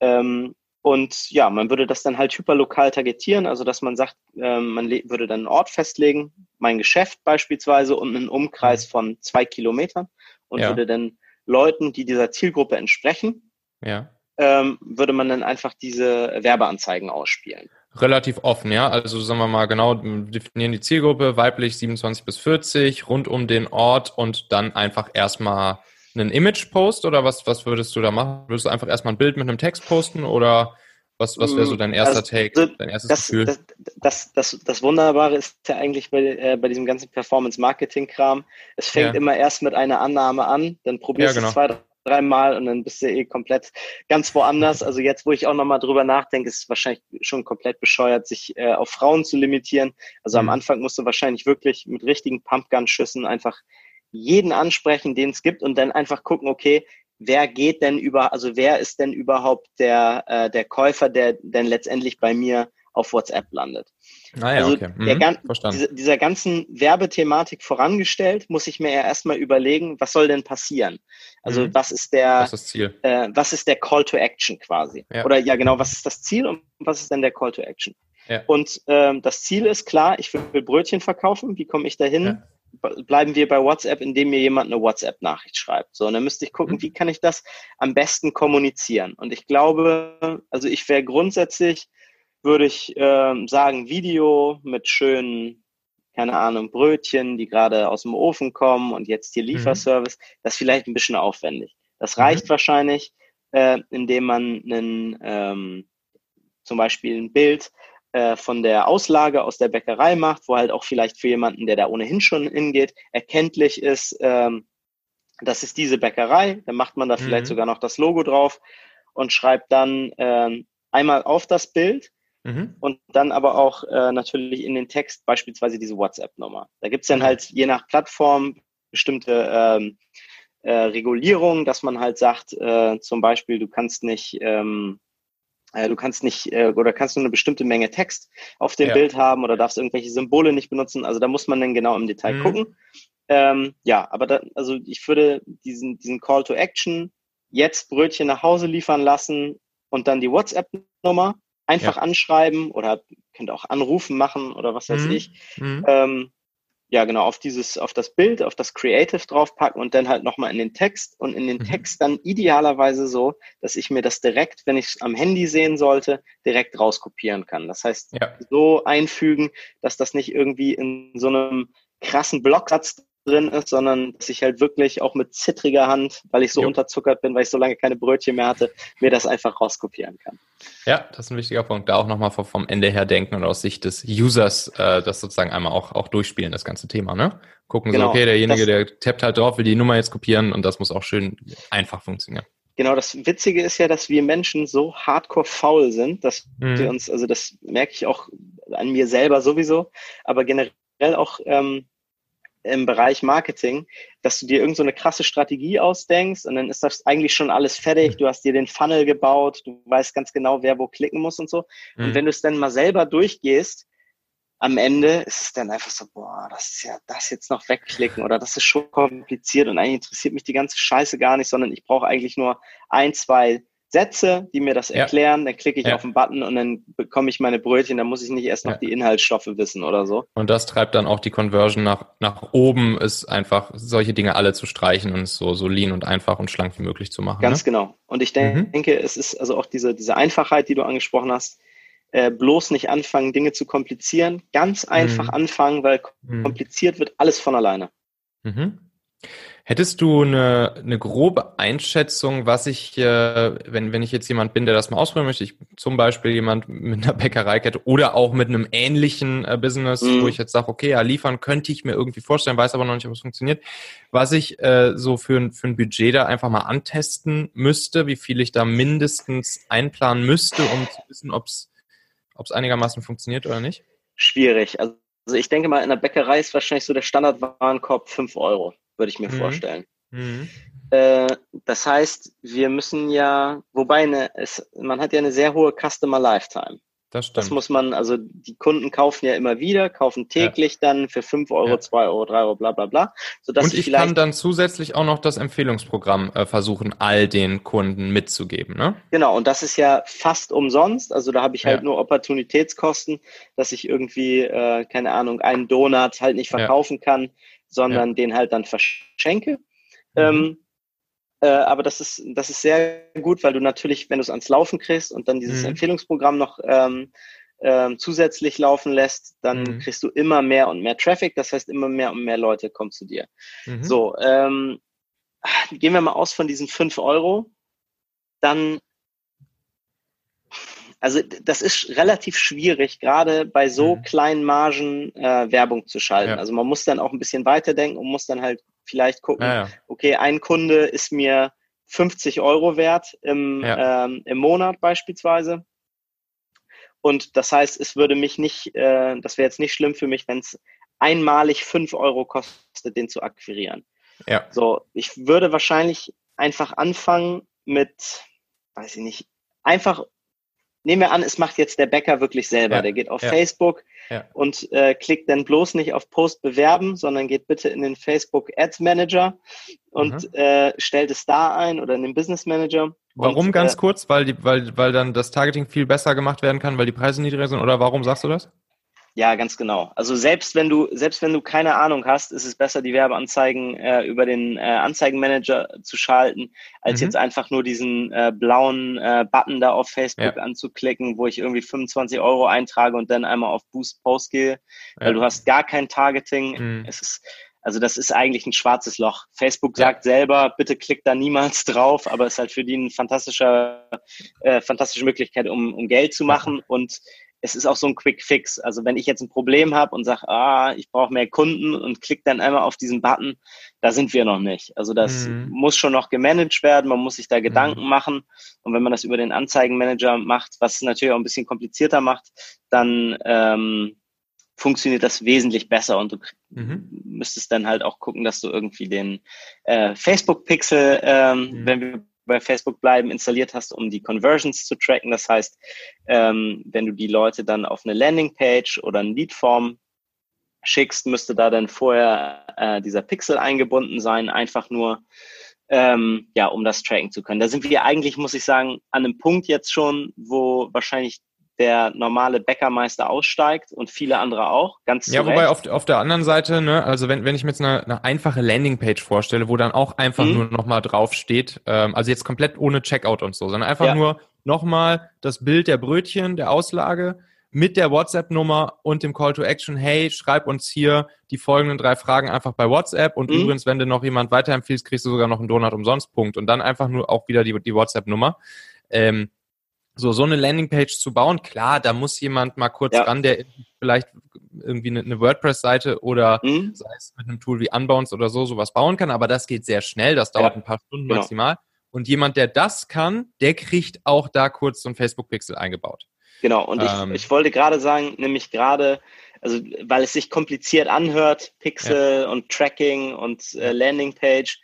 Ähm, und ja, man würde das dann halt hyperlokal targetieren, also dass man sagt, äh, man würde dann einen Ort festlegen, mein Geschäft beispielsweise und einen Umkreis mhm. von zwei Kilometern und ja. würde dann Leuten, die dieser Zielgruppe entsprechen, ja. ähm, würde man dann einfach diese Werbeanzeigen ausspielen. Relativ offen, ja. Also sagen wir mal genau, definieren die Zielgruppe, weiblich 27 bis 40, rund um den Ort und dann einfach erstmal einen Image-Post oder was, was würdest du da machen? Würdest du einfach erstmal ein Bild mit einem Text posten oder was, was wäre so dein erster also, Take, dein erstes das, Gefühl? Das, das, das, das Wunderbare ist ja eigentlich bei, äh, bei diesem ganzen Performance-Marketing-Kram, es fängt ja. immer erst mit einer Annahme an, dann probierst ja, genau. du zwei, dreimal und dann bist du eh komplett ganz woanders. Also jetzt, wo ich auch nochmal drüber nachdenke, ist es wahrscheinlich schon komplett bescheuert, sich äh, auf Frauen zu limitieren. Also am mhm. Anfang musst du wahrscheinlich wirklich mit richtigen Pumpgun-Schüssen einfach jeden ansprechen, den es gibt und dann einfach gucken, okay, wer geht denn über, also wer ist denn überhaupt der, äh, der Käufer, der denn letztendlich bei mir auf WhatsApp landet. Ah ja, also okay. Mhm, der, diese, dieser ganzen Werbethematik vorangestellt, muss ich mir ja erstmal überlegen, was soll denn passieren? Also mhm. was ist der, was ist? Äh, was ist der Call to Action quasi? Ja. Oder ja genau, was ist das Ziel und was ist denn der Call to Action? Ja. Und ähm, das Ziel ist klar, ich will Brötchen verkaufen. Wie komme ich dahin? Ja bleiben wir bei WhatsApp, indem mir jemand eine WhatsApp-Nachricht schreibt. So, und dann müsste ich gucken, mhm. wie kann ich das am besten kommunizieren? Und ich glaube, also ich wäre grundsätzlich würde ich äh, sagen, Video mit schönen, keine Ahnung, Brötchen, die gerade aus dem Ofen kommen und jetzt hier mhm. Lieferservice, mhm. das ist vielleicht ein bisschen aufwendig. Das reicht mhm. wahrscheinlich, äh, indem man einen, ähm, zum Beispiel ein Bild äh, von der Auslage aus der Bäckerei macht, wo halt auch vielleicht für jemanden, der da ohnehin schon hingeht, erkenntlich ist, ähm, das ist diese Bäckerei. Dann macht man da mhm. vielleicht sogar noch das Logo drauf und schreibt dann ähm, einmal auf das Bild Mhm. Und dann aber auch äh, natürlich in den Text beispielsweise diese WhatsApp-Nummer. Da gibt es dann halt je nach Plattform bestimmte ähm, äh, Regulierungen, dass man halt sagt, äh, zum Beispiel, du kannst nicht, ähm, äh, du kannst nicht äh, oder kannst nur eine bestimmte Menge Text auf dem ja. Bild haben oder darfst irgendwelche Symbole nicht benutzen. Also da muss man dann genau im Detail mhm. gucken. Ähm, ja, aber da, also ich würde diesen, diesen Call to Action jetzt Brötchen nach Hause liefern lassen und dann die WhatsApp-Nummer einfach ja. anschreiben oder könnt auch Anrufen machen oder was weiß mhm. ich. Mhm. Ähm, ja, genau, auf dieses, auf das Bild, auf das Creative draufpacken und dann halt nochmal in den Text und in den mhm. Text dann idealerweise so, dass ich mir das direkt, wenn ich es am Handy sehen sollte, direkt rauskopieren kann. Das heißt, ja. so einfügen, dass das nicht irgendwie in so einem krassen Blocksatz drin ist, sondern dass ich halt wirklich auch mit zittriger Hand, weil ich so jo. unterzuckert bin, weil ich so lange keine Brötchen mehr hatte, mir das einfach rauskopieren kann. Ja, das ist ein wichtiger Punkt. Da auch nochmal vom Ende her denken und aus Sicht des Users äh, das sozusagen einmal auch, auch durchspielen, das ganze Thema, ne? Gucken genau, so, okay, derjenige, der tappt halt drauf, will die Nummer jetzt kopieren und das muss auch schön einfach funktionieren. Genau, das Witzige ist ja, dass wir Menschen so hardcore faul sind, dass mhm. wir uns, also das merke ich auch an mir selber sowieso, aber generell auch ähm, im Bereich Marketing, dass du dir irgend so eine krasse Strategie ausdenkst und dann ist das eigentlich schon alles fertig. Mhm. Du hast dir den Funnel gebaut, du weißt ganz genau, wer wo klicken muss und so. Mhm. Und wenn du es dann mal selber durchgehst, am Ende ist es dann einfach so, boah, das ist ja das jetzt noch wegklicken oder das ist schon kompliziert und eigentlich interessiert mich die ganze Scheiße gar nicht, sondern ich brauche eigentlich nur ein, zwei Sätze, die mir das erklären, ja. dann klicke ich ja. auf den Button und dann bekomme ich meine Brötchen, dann muss ich nicht erst noch ja. die Inhaltsstoffe wissen oder so. Und das treibt dann auch die Conversion nach, nach oben, ist einfach solche Dinge alle zu streichen und es so, so lean und einfach und schlank wie möglich zu machen. Ganz ne? genau. Und ich denke, mhm. denke, es ist also auch diese, diese Einfachheit, die du angesprochen hast, äh, bloß nicht anfangen, Dinge zu komplizieren, ganz einfach mhm. anfangen, weil mhm. kompliziert wird alles von alleine. Mhm. Hättest du eine, eine grobe Einschätzung, was ich, äh, wenn, wenn ich jetzt jemand bin, der das mal ausprobieren möchte, ich zum Beispiel jemand mit einer Bäckereikette oder auch mit einem ähnlichen äh, Business, mhm. wo ich jetzt sage, okay, ja, liefern könnte ich mir irgendwie vorstellen, weiß aber noch nicht, ob es funktioniert, was ich äh, so für, ein für ein Budget da einfach mal antesten müsste, wie viel ich da mindestens einplanen müsste, um zu wissen, ob es einigermaßen funktioniert oder nicht? Schwierig. Also ich denke mal, in der Bäckerei ist wahrscheinlich so der Standardwarenkorb 5 Euro würde ich mir mhm. vorstellen. Mhm. Äh, das heißt, wir müssen ja, wobei eine, es, man hat ja eine sehr hohe Customer Lifetime. Das stimmt. Das muss man, also die Kunden kaufen ja immer wieder, kaufen täglich ja. dann für 5 Euro, ja. 2 Euro, 3 Euro, bla bla bla. Sodass Und ich kann dann zusätzlich auch noch das Empfehlungsprogramm äh, versuchen, all den Kunden mitzugeben. Ne? Genau, und das ist ja fast umsonst. Also da habe ich halt ja. nur Opportunitätskosten, dass ich irgendwie, äh, keine Ahnung, einen Donut halt nicht verkaufen kann sondern ja. den halt dann verschenke. Mhm. Ähm, äh, aber das ist, das ist sehr gut, weil du natürlich, wenn du es ans Laufen kriegst und dann dieses mhm. Empfehlungsprogramm noch ähm, ähm, zusätzlich laufen lässt, dann mhm. kriegst du immer mehr und mehr Traffic. Das heißt, immer mehr und mehr Leute kommen zu dir. Mhm. So, ähm, gehen wir mal aus von diesen fünf Euro. Dann also das ist relativ schwierig, gerade bei so mhm. kleinen Margen äh, Werbung zu schalten. Ja. Also man muss dann auch ein bisschen weiterdenken und muss dann halt vielleicht gucken, ja, ja. okay, ein Kunde ist mir 50 Euro wert im, ähm, im Monat beispielsweise. Und das heißt, es würde mich nicht, äh, das wäre jetzt nicht schlimm für mich, wenn es einmalig 5 Euro kostet, den zu akquirieren. Ja. So, ich würde wahrscheinlich einfach anfangen mit, weiß ich nicht, einfach nehmen wir an, es macht jetzt der Bäcker wirklich selber. Ja. Der geht auf ja. Facebook ja. und äh, klickt dann bloß nicht auf Post bewerben, sondern geht bitte in den Facebook Ads Manager und mhm. äh, stellt es da ein oder in den Business Manager. Warum und, ganz äh, kurz? Weil, die, weil, weil dann das Targeting viel besser gemacht werden kann, weil die Preise niedriger sind oder warum sagst du das? Ja, ganz genau. Also selbst wenn du, selbst wenn du keine Ahnung hast, ist es besser, die Werbeanzeigen äh, über den äh, Anzeigenmanager zu schalten, als mhm. jetzt einfach nur diesen äh, blauen äh, Button da auf Facebook ja. anzuklicken, wo ich irgendwie 25 Euro eintrage und dann einmal auf Boost Post gehe, weil du hast gar kein Targeting. Mhm. Es ist, also das ist eigentlich ein schwarzes Loch. Facebook sagt ja. selber, bitte klick da niemals drauf, aber es ist halt für die eine fantastische, äh, fantastische Möglichkeit, um, um Geld zu machen und es ist auch so ein Quick Fix. Also wenn ich jetzt ein Problem habe und sage, ah, ich brauche mehr Kunden und klicke dann einmal auf diesen Button, da sind wir noch nicht. Also das mhm. muss schon noch gemanagt werden, man muss sich da Gedanken mhm. machen. Und wenn man das über den Anzeigenmanager macht, was es natürlich auch ein bisschen komplizierter macht, dann ähm, funktioniert das wesentlich besser und du mhm. müsstest dann halt auch gucken, dass du irgendwie den äh, Facebook-Pixel, ähm, mhm. wenn wir bei Facebook bleiben, installiert hast, um die Conversions zu tracken. Das heißt, ähm, wenn du die Leute dann auf eine Landingpage oder eine Leadform schickst, müsste da dann vorher äh, dieser Pixel eingebunden sein, einfach nur, ähm, ja, um das tracken zu können. Da sind wir eigentlich, muss ich sagen, an einem Punkt jetzt schon, wo wahrscheinlich der normale Bäckermeister aussteigt und viele andere auch. Ganz ja, wobei auf, auf der anderen Seite, ne, also wenn, wenn ich mir jetzt eine, eine einfache Landingpage vorstelle, wo dann auch einfach mhm. nur nochmal drauf steht, ähm, also jetzt komplett ohne Checkout und so, sondern einfach ja. nur nochmal das Bild der Brötchen, der Auslage mit der WhatsApp-Nummer und dem Call to Action, hey, schreib uns hier die folgenden drei Fragen einfach bei WhatsApp und mhm. übrigens, wenn du noch jemand weiterempfiehlst, kriegst du sogar noch einen Donut umsonst Punkt und dann einfach nur auch wieder die, die WhatsApp-Nummer. Ähm, so, so eine Landingpage zu bauen, klar, da muss jemand mal kurz ja. ran, der vielleicht irgendwie eine, eine WordPress-Seite oder mhm. sei es mit einem Tool wie Unbounce oder so, sowas bauen kann, aber das geht sehr schnell, das dauert ja. ein paar Stunden genau. maximal. Und jemand, der das kann, der kriegt auch da kurz so ein Facebook-Pixel eingebaut. Genau, und ähm, ich, ich wollte gerade sagen, nämlich gerade, also weil es sich kompliziert anhört, Pixel ja. und Tracking und äh, Landingpage,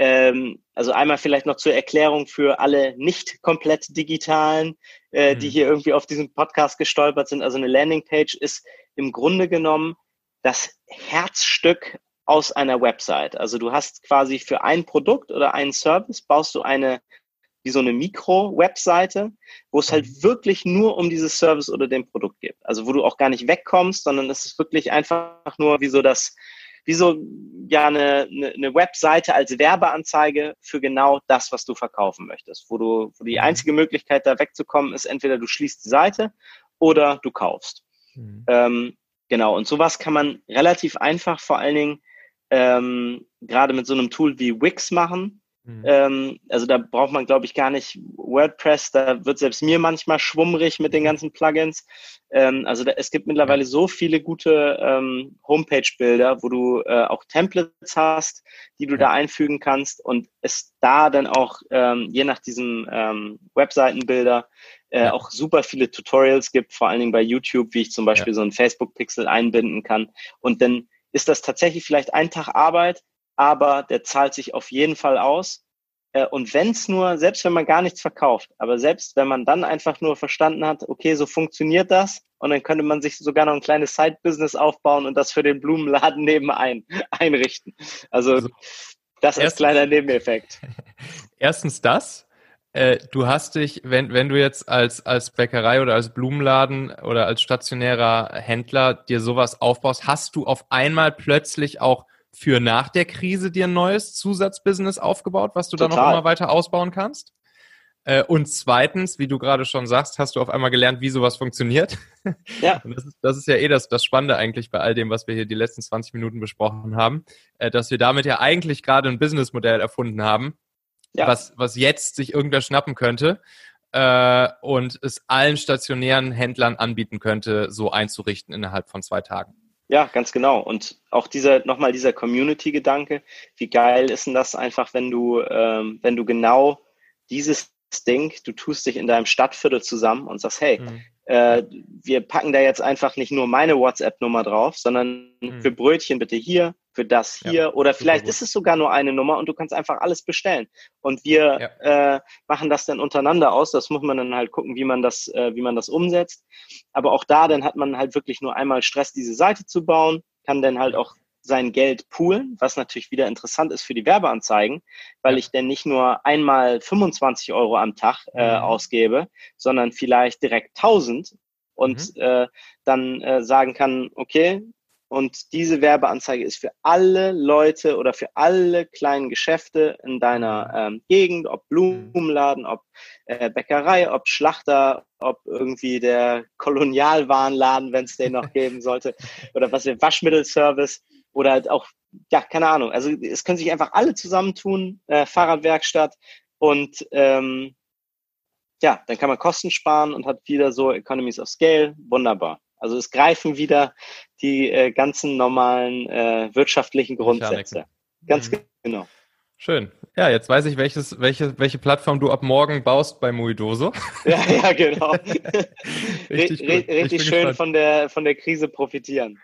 ähm, also einmal vielleicht noch zur Erklärung für alle nicht komplett digitalen, äh, mhm. die hier irgendwie auf diesem Podcast gestolpert sind. Also eine Landingpage ist im Grunde genommen das Herzstück aus einer Website. Also du hast quasi für ein Produkt oder einen Service baust du eine wie so eine Mikro-Webseite, wo es halt mhm. wirklich nur um dieses Service oder dem Produkt geht. Also wo du auch gar nicht wegkommst, sondern es ist wirklich einfach nur wie so das wie so ja eine, eine, eine Webseite als Werbeanzeige für genau das, was du verkaufen möchtest, wo du wo die mhm. einzige Möglichkeit da wegzukommen ist, entweder du schließt die Seite oder du kaufst. Mhm. Ähm, genau, und sowas kann man relativ einfach vor allen Dingen ähm, gerade mit so einem Tool wie Wix machen, Mhm. Ähm, also da braucht man, glaube ich, gar nicht WordPress. Da wird selbst mir manchmal schwummrig mit den ganzen Plugins. Ähm, also da, es gibt mittlerweile so viele gute ähm, Homepage-Bilder, wo du äh, auch Templates hast, die du ja. da einfügen kannst und es da dann auch ähm, je nach diesem ähm, Webseitenbilder äh, ja. auch super viele Tutorials gibt, vor allen Dingen bei YouTube, wie ich zum Beispiel ja. so einen Facebook-Pixel einbinden kann. Und dann ist das tatsächlich vielleicht ein Tag Arbeit, aber der zahlt sich auf jeden Fall aus. Äh, und wenn es nur, selbst wenn man gar nichts verkauft, aber selbst wenn man dann einfach nur verstanden hat, okay, so funktioniert das, und dann könnte man sich sogar noch ein kleines Side-Business aufbauen und das für den Blumenladen nebenein einrichten. Also, also das ist kleiner Nebeneffekt. Erstens das. Äh, du hast dich, wenn, wenn du jetzt als, als Bäckerei oder als Blumenladen oder als stationärer Händler dir sowas aufbaust, hast du auf einmal plötzlich auch für nach der Krise dir ein neues Zusatzbusiness aufgebaut, was du Total. dann noch immer weiter ausbauen kannst? Äh, und zweitens, wie du gerade schon sagst, hast du auf einmal gelernt, wie sowas funktioniert. Ja. Und das ist, das ist ja eh das, das Spannende eigentlich bei all dem, was wir hier die letzten 20 Minuten besprochen haben, äh, dass wir damit ja eigentlich gerade ein Businessmodell erfunden haben, ja. was, was jetzt sich irgendwer schnappen könnte äh, und es allen stationären Händlern anbieten könnte, so einzurichten innerhalb von zwei Tagen. Ja, ganz genau. Und auch dieser, nochmal dieser Community-Gedanke, wie geil ist denn das einfach, wenn du, ähm, wenn du genau dieses Ding, du tust dich in deinem Stadtviertel zusammen und sagst, hey, mhm. äh, wir packen da jetzt einfach nicht nur meine WhatsApp-Nummer drauf, sondern mhm. für Brötchen bitte hier, für das hier ja, oder vielleicht ist es sogar nur eine Nummer und du kannst einfach alles bestellen und wir ja. äh, machen das dann untereinander aus. Das muss man dann halt gucken, wie man das, äh, wie man das umsetzt. Aber auch da, dann hat man halt wirklich nur einmal Stress, diese Seite zu bauen, kann dann halt auch sein Geld poolen, was natürlich wieder interessant ist für die Werbeanzeigen, weil ja. ich dann nicht nur einmal 25 Euro am Tag äh, mhm. ausgebe, sondern vielleicht direkt 1000 und mhm. äh, dann äh, sagen kann, okay, und diese Werbeanzeige ist für alle Leute oder für alle kleinen Geschäfte in deiner ähm, Gegend, ob Blumenladen, ob äh, Bäckerei, ob Schlachter, ob irgendwie der Kolonialwarenladen, wenn es den noch geben sollte, oder was der Waschmittelservice oder halt auch, ja, keine Ahnung. Also es können sich einfach alle zusammentun, äh, Fahrradwerkstatt und ähm, ja, dann kann man Kosten sparen und hat wieder so Economies of Scale. Wunderbar. Also es greifen wieder die äh, ganzen normalen äh, wirtschaftlichen Grundsätze. Ganz mhm. genau. Schön. Ja, jetzt weiß ich, welches, welche, welche Plattform du ab morgen baust bei Muidoso. Ja, ja, genau. richtig, gut. richtig schön gespannt. von der, von der Krise profitieren.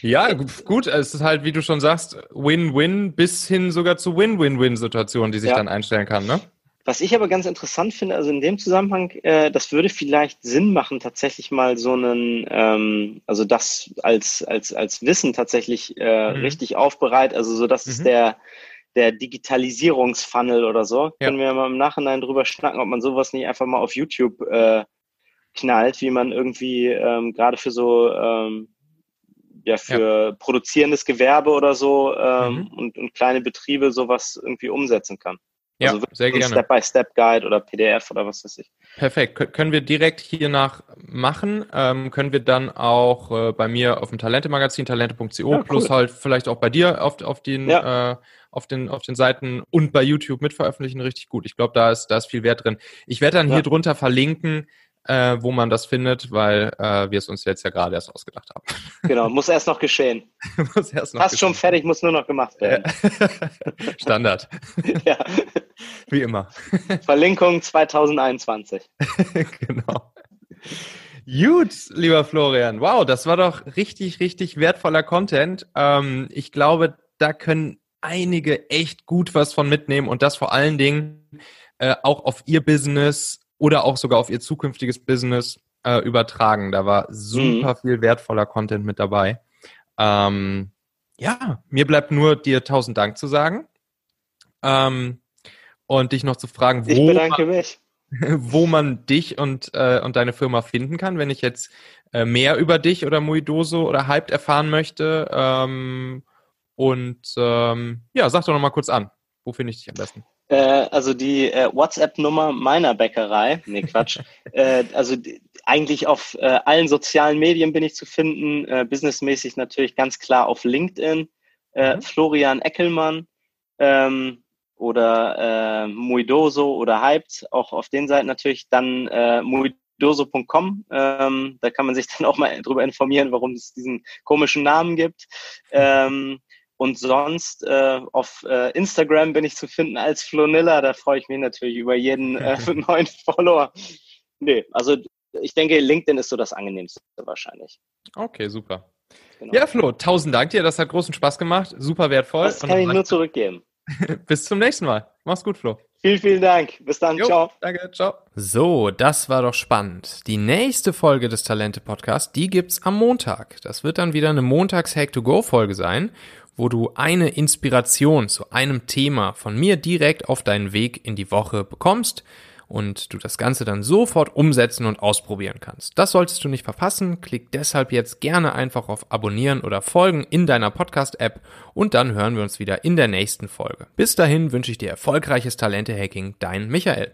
Ja, gut. Es ist halt, wie du schon sagst, Win-Win bis hin sogar zu Win-Win-Win-Situationen, die sich ja. dann einstellen kann, ne? Was ich aber ganz interessant finde, also in dem Zusammenhang, äh, das würde vielleicht Sinn machen, tatsächlich mal so einen, ähm, also das als, als, als Wissen tatsächlich äh, mhm. richtig aufbereitet, also so dass mhm. es der, der Digitalisierungsfunnel oder so. Ja. Können wir mal im Nachhinein drüber schnacken, ob man sowas nicht einfach mal auf YouTube äh, knallt, wie man irgendwie ähm, gerade für so ähm, ja für ja. produzierendes Gewerbe oder so ähm, mhm. und, und kleine Betriebe sowas irgendwie umsetzen kann. Ja, also sehr gerne. Step-by-Step-Guide oder PDF oder was weiß ich. Perfekt. Kön können wir direkt hiernach machen. Ähm, können wir dann auch äh, bei mir auf dem Talente-Magazin, talente.co, ja, cool. plus halt vielleicht auch bei dir auf, auf, den, ja. äh, auf, den, auf den Seiten und bei YouTube mitveröffentlichen. Richtig gut. Ich glaube, da ist, da ist viel Wert drin. Ich werde dann ja. hier drunter verlinken, äh, wo man das findet, weil äh, wir es uns jetzt ja gerade erst ausgedacht haben. Genau, muss erst noch geschehen. muss erst noch Fast geschehen. schon fertig, muss nur noch gemacht werden. Standard. ja. Wie immer. Verlinkung 2021. genau. Gut, lieber Florian. Wow, das war doch richtig, richtig wertvoller Content. Ähm, ich glaube, da können einige echt gut was von mitnehmen und das vor allen Dingen äh, auch auf ihr Business oder auch sogar auf ihr zukünftiges Business äh, übertragen. Da war super mhm. viel wertvoller Content mit dabei. Ähm, ja, mir bleibt nur dir tausend Dank zu sagen ähm, und dich noch zu fragen, wo, man, wo man dich und, äh, und deine Firma finden kann, wenn ich jetzt äh, mehr über dich oder Muidoso oder Hyped erfahren möchte. Ähm, und ähm, ja, sag doch noch mal kurz an. Wo finde ich dich am besten? Äh, also die äh, WhatsApp-Nummer meiner Bäckerei, nee Quatsch, äh, also die, eigentlich auf äh, allen sozialen Medien bin ich zu finden, businessmäßig natürlich ganz klar auf LinkedIn, mhm. Florian Eckelmann ähm, oder äh, Muidoso oder Hyped, auch auf den Seiten natürlich dann äh, muidoso.com, ähm, da kann man sich dann auch mal drüber informieren, warum es diesen komischen Namen gibt. Ähm, und sonst äh, auf äh, Instagram bin ich zu finden als Flonilla. Da freue ich mich natürlich über jeden äh, neuen Follower. Nee, also ich denke, LinkedIn ist so das angenehmste wahrscheinlich. Okay, super. Genau. Ja, Flo, tausend Dank dir. Das hat großen Spaß gemacht. Super wertvoll. Das kann ich nur zurückgeben. Bis zum nächsten Mal. Mach's gut, Flo. Vielen, vielen Dank. Bis dann. Jo, ciao. Danke. Ciao. So, das war doch spannend. Die nächste Folge des Talente Podcasts, die gibt's am Montag. Das wird dann wieder eine Montags Hack to Go Folge sein wo du eine Inspiration zu einem Thema von mir direkt auf deinen Weg in die Woche bekommst und du das Ganze dann sofort umsetzen und ausprobieren kannst. Das solltest du nicht verpassen. Klick deshalb jetzt gerne einfach auf Abonnieren oder Folgen in deiner Podcast-App und dann hören wir uns wieder in der nächsten Folge. Bis dahin wünsche ich dir erfolgreiches Talente-Hacking, dein Michael.